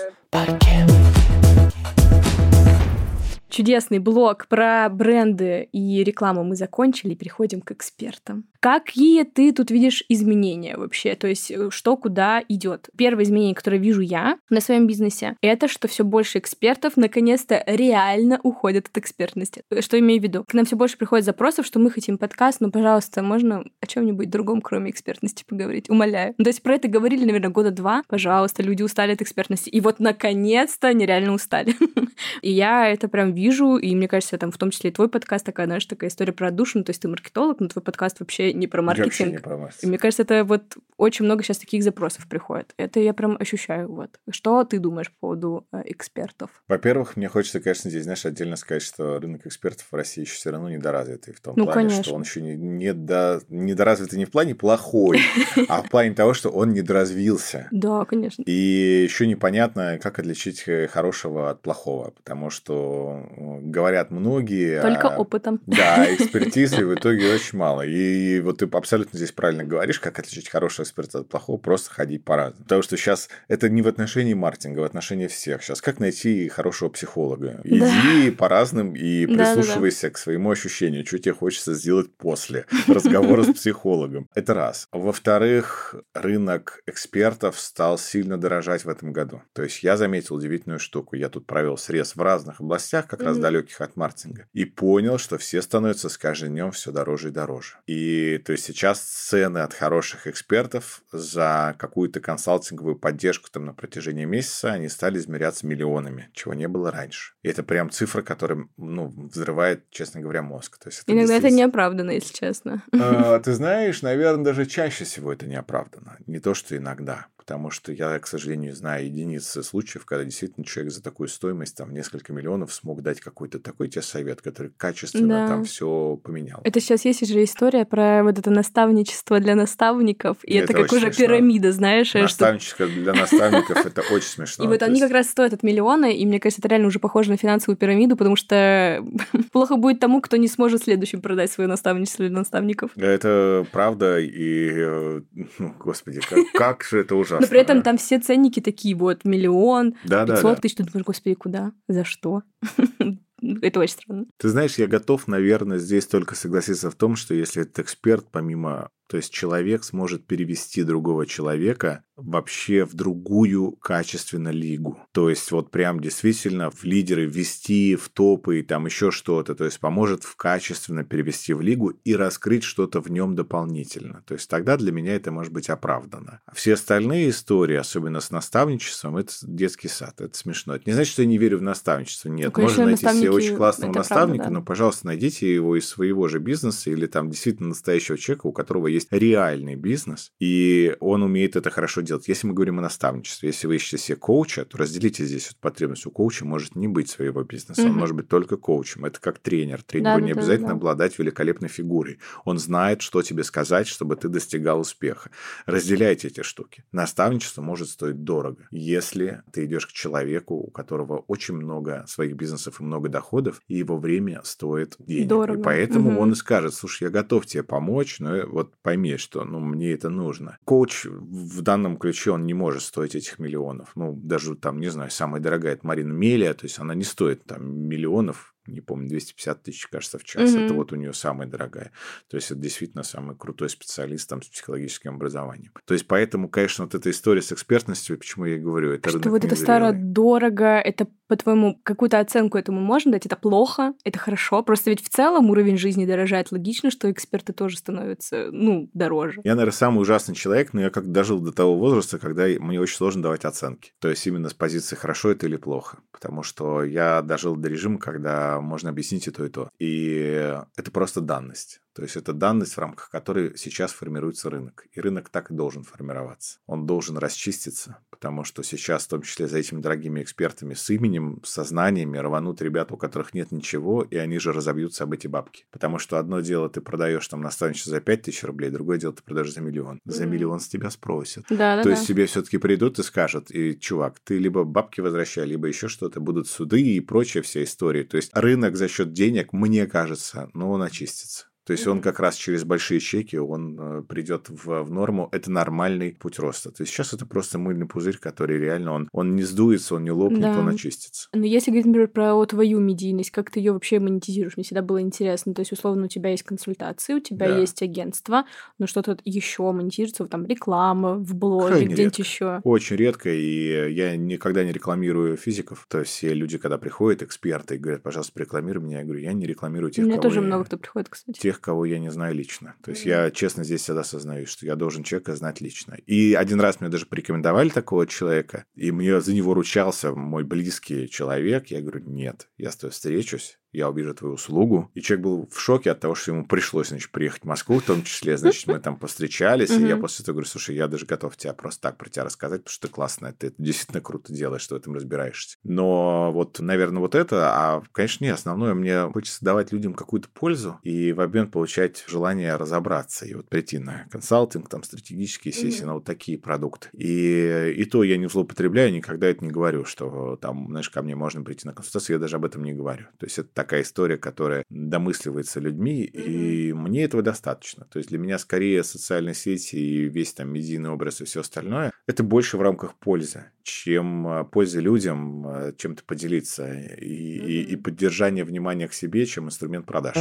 Чудесный блог про бренды и рекламу мы закончили, переходим к экспертам. Какие ты тут видишь изменения вообще? То есть э, что куда идет? Первое изменение, которое вижу я на своем бизнесе, это что все больше экспертов наконец-то реально уходят от экспертности. Э, что имею в виду? К нам все больше приходит запросов, что мы хотим подкаст, но, пожалуйста, можно о чем-нибудь другом, кроме экспертности, поговорить. Умоляю. Ну, то есть про это говорили, наверное, года два. Пожалуйста, люди устали от экспертности. И вот наконец-то они реально устали. И я это прям вижу и мне кажется, там в том числе и твой подкаст такая, знаешь, такая история про душу, ну, то есть ты маркетолог, но твой подкаст вообще не про маркетинг. не про И мне кажется, это вот очень много сейчас таких запросов приходит. Это я прям ощущаю. Вот. Что ты думаешь по поводу э, экспертов? Во-первых, мне хочется, конечно, здесь, знаешь, отдельно сказать, что рынок экспертов в России еще все равно недоразвитый в том ну, плане, конечно. что он еще не, не до, недоразвитый не в плане плохой, а в плане того, что он недоразвился. Да, конечно. И еще непонятно, как отличить э, хорошего от плохого, потому что говорят многие. Только а, опытом. Да, экспертизы в итоге очень мало. И вот ты абсолютно здесь правильно говоришь, как отличить хорошего эксперта от плохого, просто ходить по-разному. Потому что сейчас это не в отношении маркетинга, а в отношении всех. Сейчас как найти хорошего психолога? Иди да. по разным и прислушивайся да, да. к своему ощущению, что тебе хочется сделать после разговора с психологом. Это раз. Во-вторых, рынок экспертов стал сильно дорожать в этом году. То есть я заметил удивительную штуку. Я тут провел срез в разных областях, как раз далеких от маркетинга, и понял, что все становятся с каждым днем все дороже и дороже. И то есть сейчас цены от хороших экспертов за какую-то консалтинговую поддержку там на протяжении месяца, они стали измеряться миллионами, чего не было раньше. И это прям цифра, которая, ну, взрывает, честно говоря, мозг. То есть это Иногда действительно... это неоправданно, если честно. А, ты знаешь, наверное, даже чаще всего это неоправданно. Не то, что иногда. Потому что я, к сожалению, знаю единицы случаев, когда действительно человек за такую стоимость, там, несколько миллионов смог дать какой-то такой тебе совет, который качественно да. там все поменял. Это сейчас есть же история про вот это наставничество для наставников, и это, это как уже смешно. пирамида, знаешь? Наставничество что... для наставников, это очень смешно. И вот они как раз стоят от миллиона, и мне кажется, это реально уже похоже на финансовую пирамиду, потому что плохо будет тому, кто не сможет следующим продать свое наставничество для наставников. Это правда, и, э, ну, господи, как, как же это ужасно. Но при этом там все ценники такие вот, миллион, да, 500 да, да. тысяч, ты думаешь, господи, куда, за что? Это очень странно. Ты знаешь, я готов, наверное, здесь только согласиться в том, что если этот эксперт, помимо то есть человек сможет перевести другого человека вообще в другую качественно лигу. То есть вот прям действительно в лидеры ввести, в топы и там еще что-то. То есть поможет в качественно перевести в лигу и раскрыть что-то в нем дополнительно. То есть тогда для меня это может быть оправдано. А все остальные истории, особенно с наставничеством, это детский сад. Это смешно. Это не значит, что я не верю в наставничество. Нет, ну, конечно, можно найти себе очень классного наставника, правда, да. но, пожалуйста, найдите его из своего же бизнеса или там действительно настоящего человека, у которого есть реальный бизнес, и он умеет это хорошо делать. Если мы говорим о наставничестве, если вы ищете себе коуча, то разделите здесь вот потребность. У коуча может не быть своего бизнеса, угу. он может быть только коучем. Это как тренер. Тренеру да, не да, обязательно да. обладать великолепной фигурой. Он знает, что тебе сказать, чтобы ты достигал успеха. Разделяйте эти штуки. Наставничество может стоить дорого, если ты идешь к человеку, у которого очень много своих бизнесов и много доходов, и его время стоит денег. Дорого. И поэтому угу. он и скажет, слушай, я готов тебе помочь, но вот пойми, что ну, мне это нужно. Коуч в данном ключе, он не может стоить этих миллионов. Ну, даже там, не знаю, самая дорогая это Марина Мелия, то есть она не стоит там миллионов, не помню, 250 тысяч, кажется, в час. Mm-hmm. Это вот у нее самая дорогая. То есть это действительно самый крутой специалист там с психологическим образованием. То есть поэтому, конечно, вот эта история с экспертностью, почему я и говорю, это Что вот это старо дорого, это, по-твоему, какую-то оценку этому можно дать? Это плохо, это хорошо? Просто ведь в целом уровень жизни дорожает. Логично, что эксперты тоже становятся, ну, дороже. Я, наверное, самый ужасный человек, но я как дожил до того возраста, когда мне очень сложно давать оценки. То есть именно с позиции хорошо это или плохо. Потому что я дожил до режима, когда можно объяснить и то, и то. И это просто данность. То есть это данность, в рамках которой сейчас формируется рынок. И рынок так и должен формироваться. Он должен расчиститься, потому что сейчас, в том числе за этими дорогими экспертами с именем, со знаниями, рванут ребята, у которых нет ничего, и они же разобьются об эти бабки. Потому что одно дело ты продаешь там наставничество за 5 тысяч рублей, другое дело ты продаешь за миллион. За mm-hmm. миллион с тебя спросят. Да, да, То есть тебе все-таки придут и скажут, и, чувак, ты либо бабки возвращай, либо еще что-то, будут суды и прочая вся история. То есть рынок за счет денег, мне кажется, ну, он очистится. То есть он как раз через большие чеки, он э, придет в, в норму. Это нормальный путь роста. То есть сейчас это просто мыльный пузырь, который реально, он, он не сдуется, он не лопнет, да. он очистится. Но если говорить, например, про твою медийность, как ты ее вообще монетизируешь? Мне всегда было интересно. То есть, условно, у тебя есть консультации, у тебя да. есть агентство, но что-то еще монетизируется, там реклама в блоге, где-нибудь еще. Очень редко, и я никогда не рекламирую физиков. То есть все люди, когда приходят, эксперты, говорят, пожалуйста, рекламируй меня, я говорю, я не рекламирую тех, У меня тоже я... много кто приходит, кстати. Тех, тех, кого я не знаю лично. То есть я честно здесь всегда осознаю, что я должен человека знать лично. И один раз мне даже порекомендовали такого человека, и мне за него ручался мой близкий человек. Я говорю, нет, я с тобой встречусь, я увижу твою услугу. И человек был в шоке от того, что ему пришлось, значит, приехать в Москву в том числе. Значит, мы там повстречались, и я после этого говорю, слушай, я даже готов тебе просто так про тебя рассказать, потому что ты классная, ты действительно круто делаешь, что в этом разбираешься. Но вот, наверное, вот это, а, конечно, не основное, мне хочется давать людям какую-то пользу и в обмен получать желание разобраться и вот прийти на консалтинг, там, стратегические сессии, на вот такие продукты. И, и то я не злоупотребляю, никогда это не говорю, что там, знаешь, ко мне можно прийти на консультацию, я даже об этом не говорю. То есть это так такая история, которая домысливается людьми, mm-hmm. и мне этого достаточно. То есть для меня скорее социальные сети и весь там медийный образ и все остальное, это больше в рамках пользы, чем а, пользы людям, а, чем-то поделиться и, mm-hmm. и, и поддержание внимания к себе, чем инструмент продаж.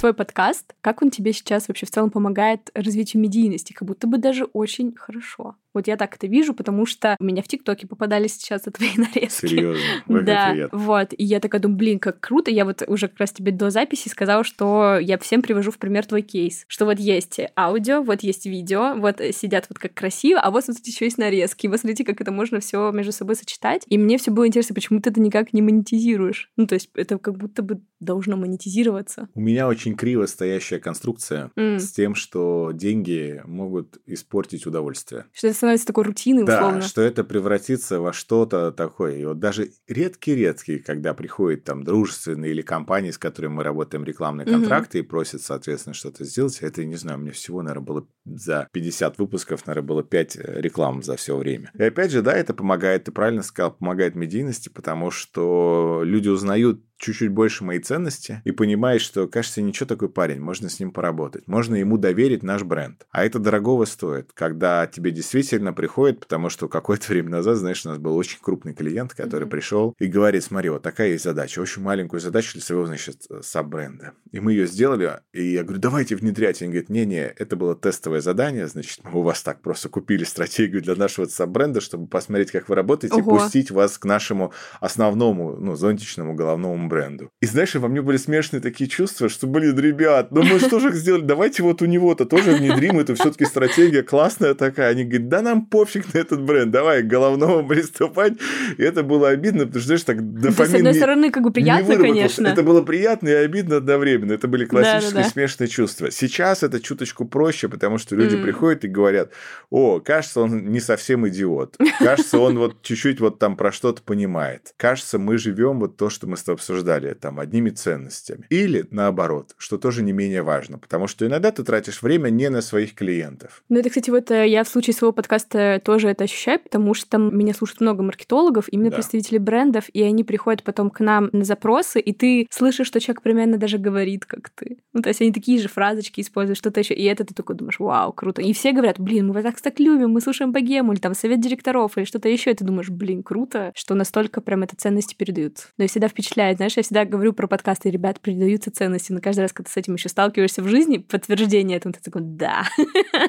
Твой подкаст, как он тебе сейчас вообще в целом помогает развитию медийности? Как будто бы даже очень хорошо. Вот я так это вижу, потому что у меня в ТикТоке попадались сейчас твои нарезки. Серьезно? Ой, да, приятно. вот. И я такая думаю, блин, как круто. Я вот уже как раз тебе до записи сказала, что я всем привожу в пример твой кейс. Что вот есть аудио, вот есть видео, вот сидят вот как красиво, а вот смотрите, еще есть нарезки. Вот смотрите, как это можно все между собой сочетать. И мне все было интересно, почему ты это никак не монетизируешь. Ну, то есть это как будто бы должно монетизироваться. У меня очень криво стоящая конструкция Mm. с тем, что деньги могут испортить удовольствие. Что становится такой рутиной, Да, условно. что это превратится во что-то такое. И вот даже редкие-редкие, когда приходят там дружественные или компании, с которыми мы работаем, рекламные контракты и просят, соответственно, что-то сделать, это, не знаю, мне всего, наверное, было за 50 выпусков, наверное, было 5 реклам за все время. И опять же, да, это помогает, ты правильно сказал, помогает медийности, потому что люди узнают чуть-чуть больше моей ценности и понимает, что, кажется, ничего такой парень, можно с ним поработать, можно ему доверить наш бренд. А это дорогого стоит, когда тебе действительно приходит, потому что какое-то время назад, знаешь, у нас был очень крупный клиент, который Мгм. пришел и говорит, смотри, вот такая есть задача, очень маленькую задачу для своего, значит, саб-бренда. И мы ее сделали, и я говорю, давайте внедрять. И он говорит, не-не, это было тестовое задание, значит, мы у вас так просто купили стратегию для нашего саб-бренда, чтобы посмотреть, как вы работаете, и Ого. пустить вас к нашему основному, ну, зонтичному головному бренду. И знаешь, во мне были смешные такие чувства, что, блин, ребят, ну мы что же сделали? Давайте вот у него-то тоже внедрим, это все-таки стратегия классная такая. Они говорят, да нам пофиг на этот бренд, давай к головному приступать. И это было обидно, потому что, знаешь, так есть, с дофамин одной не- стороны, как бы приятно, конечно. Это было приятно и обидно одновременно. Это были классические Да-да-да. смешные чувства. Сейчас это чуточку проще, потому что люди М. приходят и говорят, о, кажется, он не совсем идиот. Кажется, он вот чуть-чуть вот там про что-то понимает. Кажется, мы живем вот то, что мы с тобой обсуждали, там, одними ценностями. Или наоборот, что тоже не менее важно, потому что иногда ты тратишь время не на своих клиентов. Ну, это, кстати, вот э, я в случае своего подкаста тоже это ощущаю, потому что там меня слушают много маркетологов, именно Да. представители брендов, и они приходят потом к нам на запросы, и ты слышишь, что человек примерно даже говорит, как ты. Ну, то есть они такие же фразочки используют, что-то еще, и это ты такой думаешь, вау, круто. И все говорят, блин, мы вас так, так любим, мы слушаем богему, или там совет директоров, или что-то еще, и ты думаешь, блин, круто, что настолько прям это ценности передают. Но и всегда впечатляет, знаешь, я всегда говорю про подкасты, ребят, передаются ценности, но каждый раз, когда ты с этим еще сталкиваешься в жизни, подтверждение этому, ты такой, да,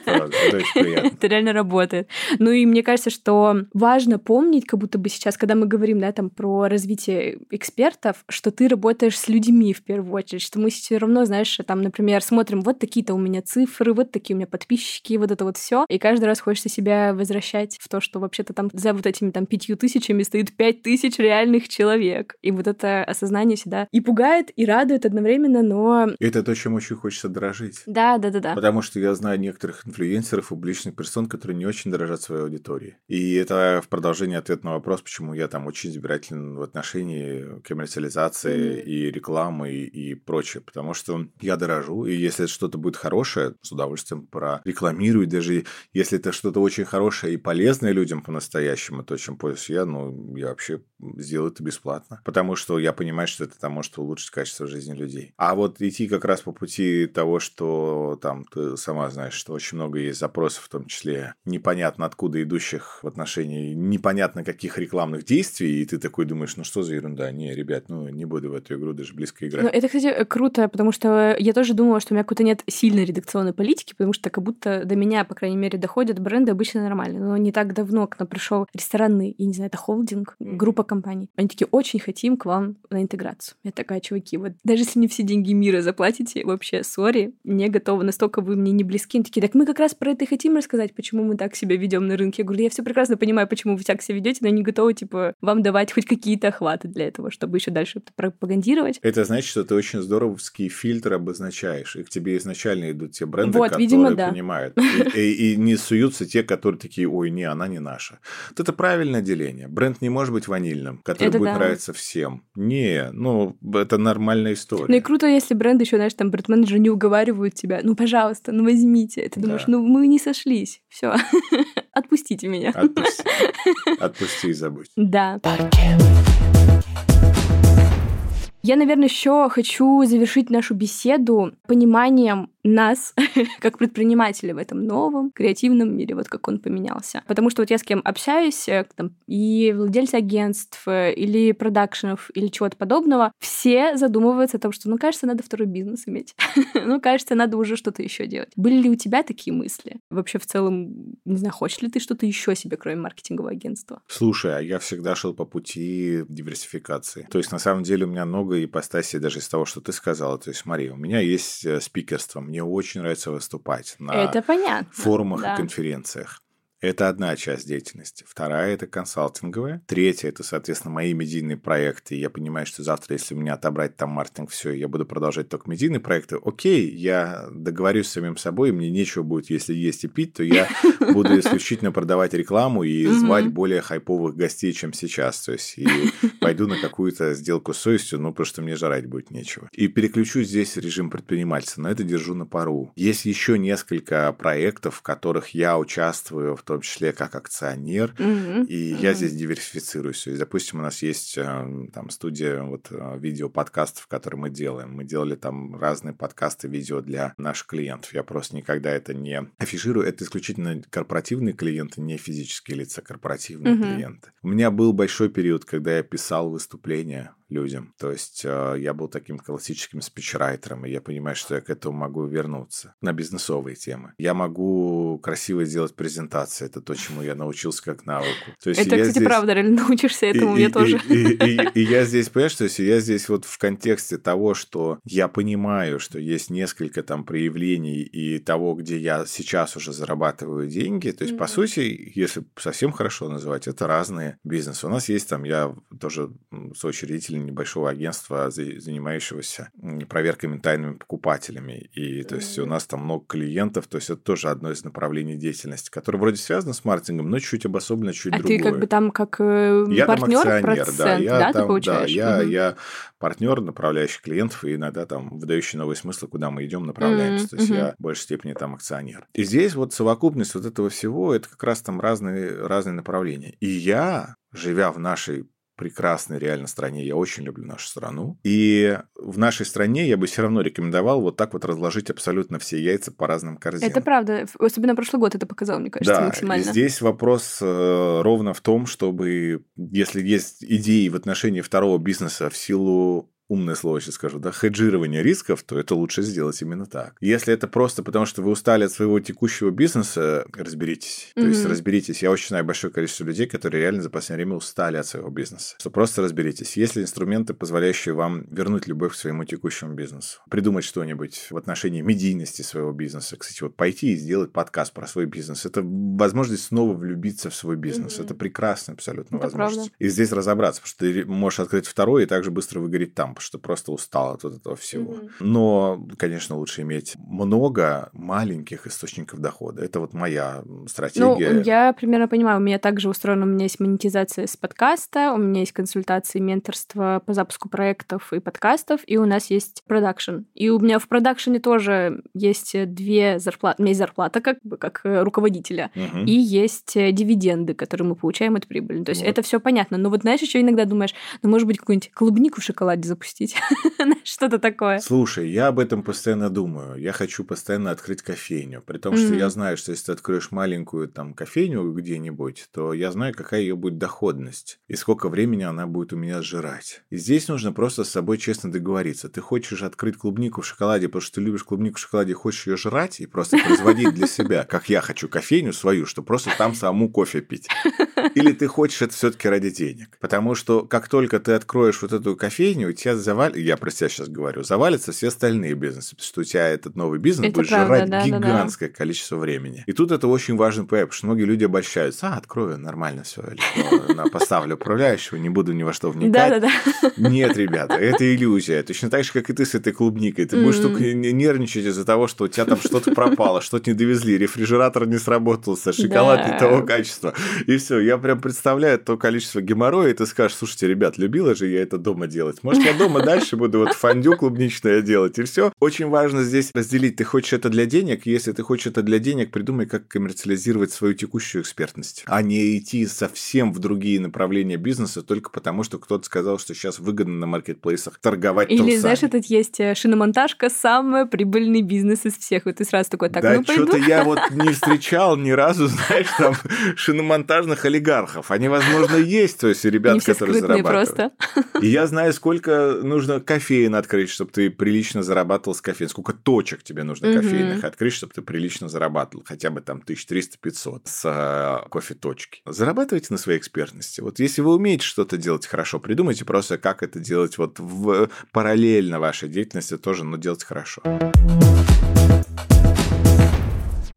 Правда, Это это реально работает. Ну и мне кажется, что важно помнить, как будто бы сейчас, когда мы говорим, да, там про развитие экспертов, что ты работаешь с людьми в первую очередь, что мы все равно, знаешь, там, например, смотрим, вот такие-то у меня цифры, вот такие у меня подписчики, вот это вот все, и каждый раз хочется себя возвращать в то, что вообще-то там за вот этими там пятью тысячами стоит пять тысяч реальных человек. И вот это осознание всегда и пугает, и радует одновременно, но это то, чем очень хочется дорожить. да, да, да, да. Потому что я знаю некоторых инфлюенсеров, публичных персон, которые не очень дорожат своей аудиторией. И это в продолжение ответа на вопрос, почему я там очень избирателен в отношении коммерциализации Мгм. и рекламы и, и прочее. Потому что я дорожу, и если это что-то будет хорошее, с удовольствием прорекламирую. Даже если это что-то очень хорошее и полезное людям по-настоящему, то, чем пользуюсь я, ну, я вообще сделаю это бесплатно. Потому что я понимаю, что это там может улучшить качество жизни людей. А вот идти как раз по пути того, что там ты сама знаешь, что очень много есть запросов, в том числе непонятно откуда идущих в отношении непонятно каких рекламных действий, и ты такой думаешь, ну что за ерунда? Не, ребят, ну не буду в эту игру даже близко играть. Ну, это, кстати, круто, потому что я тоже думала, что у меня какой-то нет сильной редакционной политики, потому что как будто до меня, по крайней мере, доходят бренды обычно нормально. Но не так давно к нам пришел ресторанный, я не знаю, это холдинг, группа компаний. Они такие, очень хотим к вам на интеграцию. Я такая, чуваки, вот даже если не все деньги мира заплатите, вообще, сори, не готова, настолько вы мне не близки. Они такие, так мы как раз про это и хотим рассказать, почему мы так себя ведем на рынке. Я говорю, я все прекрасно понимаю, почему вы так себя ведете, но не готовы, типа, вам давать хоть какие-то охваты для этого, чтобы еще дальше это пропагандировать. Это значит, что ты очень здоровский фильтр обозначаешь, и к тебе изначально идут те бренды, Вот, которые видимо, да. понимают. И, и- и не суются те, которые такие, ой, не, она не наша. Вот это правильное деление. Бренд не может быть ванильным, который Это будет да. нравиться всем. Не, ну, это нормальная история. Ну и круто, если бренды еще, знаешь, там бренд-менеджеры не уговаривают тебя. Ну, пожалуйста, ну возьмите. Ты думаешь, Да. ну мы не сошлись. Все. Отпустите меня. Отпусти. Отпусти и забудь. Да. Я, наверное, еще хочу завершить нашу беседу пониманием нас, как предпринимателей в этом новом креативном мире, вот как он поменялся. Потому что вот я с кем общаюсь, э, там, и владельцы агентств, э, или продакшенов, или чего-то подобного, все задумываются о том, что, ну, кажется, надо второй бизнес иметь. ну, кажется, надо уже что-то еще делать. Были ли у тебя такие мысли? Вообще, в целом, не знаю, хочешь ли ты что-то еще себе, кроме маркетингового агентства? Слушай, а я всегда шел по пути диверсификации. То есть, на самом деле, у меня много ипостасей даже из того, что ты сказала. То есть, смотри, у меня есть э, спикерство, мне очень нравится выступать на Это понятно. форумах да. и конференциях. Это одна часть деятельности. Вторая – это консалтинговая. Третья – это, соответственно, мои медийные проекты. Я понимаю, что завтра, если у меня отобрать там маркетинг, все, я буду продолжать только медийные проекты. Окей, я договорюсь с самим собой, мне нечего будет, если есть и пить, то я буду исключительно продавать рекламу и звать более хайповых гостей, чем сейчас. То есть, и пойду на какую-то сделку с совестью, ну, потому что мне жрать будет нечего. И переключу здесь режим предпринимательства, но это держу на пару. Есть еще несколько проектов, в которых я участвую в том числе как акционер, Мгм. и я здесь диверсифицируюсь. То есть, допустим, у нас есть э, там студия вот э, видео-подкастов, которые мы делаем. Мы делали там разные подкасты, видео для наших клиентов. Я просто никогда это не афиширую. Это исключительно корпоративные клиенты, не физические лица, корпоративные Мгм. клиенты. У меня был большой период, когда я писал выступления людям. То есть э, я был таким классическим спичрайтером, и я понимаю, что я к этому могу вернуться на бизнесовые темы. Я могу красиво сделать презентации. Это то, чему я научился как навыку. То есть Это, кстати, здесь- правда, реально научишься этому, и, я и- тоже. И, и- и- и я здесь, понимаешь, то есть я здесь вот в контексте того, что я понимаю, что есть несколько там проявлений и того, где я сейчас уже зарабатываю деньги. То есть, по сути, если совсем хорошо называть, это разные бизнесы. У нас есть там, я тоже соучредитель небольшого агентства, за- занимающегося проверками тайными покупателями. И то есть у нас там много клиентов, то есть это тоже одно из направлений деятельности, которое вроде связано с маркетингом, но чуть обособленно, чуть А другое. ты как бы там как э, Я там партнер акционер, процент, да, я да, там, ты получаешь? Да, я, я партнер, направляющий клиентов, и иногда там выдающий новые смыслы, куда мы идем, направляемся. Мгм, То есть мгм. я в большей степени там акционер. И здесь вот совокупность вот этого всего, это как раз там разные, разные направления. И я, живя в нашей прекрасной реально стране, я очень люблю нашу страну. И в нашей стране я бы все равно рекомендовал вот так вот разложить абсолютно все яйца по разным корзинам. Это правда. Особенно прошлый год это показал, мне кажется, Да, максимально. и здесь вопрос э, ровно в том, чтобы, если есть идеи в отношении второго бизнеса в силу умное слово сейчас скажу, да, хеджирование рисков, то это лучше сделать именно так. Если это просто потому, что вы устали от своего текущего бизнеса, разберитесь. То есть разберитесь. Я очень знаю большое количество людей, которые реально за последнее время устали от своего бизнеса. Что просто разберитесь. Есть ли инструменты, позволяющие вам вернуть любовь к своему текущему бизнесу? Придумать что-нибудь в отношении медийности своего бизнеса. Кстати, вот пойти и сделать подкаст про свой бизнес. Это возможность снова влюбиться в свой бизнес. Мгм. Это прекрасная абсолютно Это возможность. правда. И здесь разобраться, потому что ты можешь открыть второй и также быстро выгореть там, потому что просто устал от вот этого всего. Мгм. Но, конечно, лучше иметь много маленьких источников дохода. Это вот моя Ну, стратегия. я примерно понимаю, у меня также устроено, у меня есть монетизация с подкаста, у меня есть консультации, менторство по запуску проектов и подкастов, и у нас есть продакшн. И у меня в продакшене тоже есть две зарплаты. У меня есть зарплата как бы как э, руководителя, Мгм. и есть э, дивиденды, которые мы получаем от прибыли. То есть Вот. это все понятно. Но вот знаешь, еще иногда думаешь, ну, может быть, какую-нибудь клубнику в шоколаде запустить. Знаешь, Что-то такое. Слушай, я об этом постоянно думаю. Я хочу постоянно открыть кофейню. При том, что я знаю, что если ты откроешь маленькую там кофейню где-нибудь, то я знаю, какая ее будет доходность и сколько времени она будет у меня сжирать. И здесь нужно просто с собой честно договориться. Ты хочешь открыть клубнику в шоколаде, потому что ты любишь клубнику в шоколаде, хочешь ее жрать и просто производить для себя, как я хочу кофейню свою, что просто там саму кофе пить. Или ты хочешь это все-таки ради денег? Потому что как только ты откроешь вот эту кофейню, у тебя завалит, я про себя сейчас говорю, завалятся все остальные бизнесы, потому что у тебя этот новый бизнес Это будет правда, жрать да, да, да. гигантское количество времени. И тут это очень важный поэт, потому что многие люди обольщаются. А, открою, нормально все, поставлю управляющего, не буду ни во что вникать. Нет, ребята, это иллюзия. Точно так же, как и ты с этой клубникой. Ты будешь только нервничать из-за того, что у тебя там что-то пропало, что-то не довезли, рефрижератор не сработался, шоколад не Да. того качества. И все, я прям представляю то количество геморроя, и ты скажешь, слушайте, ребят, любила же я это дома делать. Может, я дома дальше буду вот фондю клубничное делать, и все. Очень важно здесь разделить, ты хочешь это для денег, если ты хочешь это для денег, придумай, как коммерциализировать свою текущую экспертность, а не идти совсем в другие направления бизнеса только потому, что кто-то сказал, что сейчас выгодно на маркетплейсах торговать Или, трусами. знаешь, этот есть э, шиномонтажка, самый прибыльный бизнес из всех. И ты сразу такой, так, да, ну что-то я вот не встречал ни разу, знаешь, там шиномонтажных олигархов. Они, возможно, есть, то есть все которые зарабатывают. просто. И я знаю, сколько нужно кофеин открыть, чтобы ты прилично зарабатывал с кофеином. Сколько точек тебе нужно кофейных открыть, чтобы ты прилично зарабатывал. Хотя бы там 1300-500 с э, кофе-точки. Зарабатывайте на своей экспертности. Вот если вы умеете что-то делать хорошо, придумайте просто, как это делать вот в параллельно вашей деятельности тоже, но делать хорошо.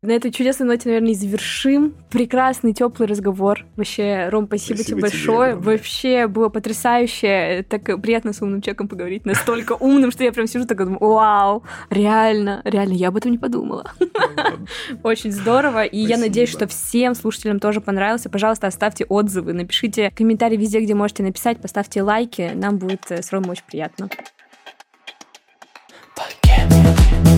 На этой чудесной ноте, наверное, и завершим. Прекрасный, теплый разговор. Вообще, Ром, спасибо, Спасибо тебе тебе большое. огромное. Вообще было потрясающе. Так приятно с умным человеком поговорить. Настолько умным, что я прям сижу так и думаю, вау, реально, реально, я об этом не подумала. Очень здорово. И я надеюсь, что всем слушателям тоже понравился. Пожалуйста, оставьте отзывы, напишите комментарии везде, где можете написать, поставьте лайки. Нам будет э, с Ромой очень приятно. Forget.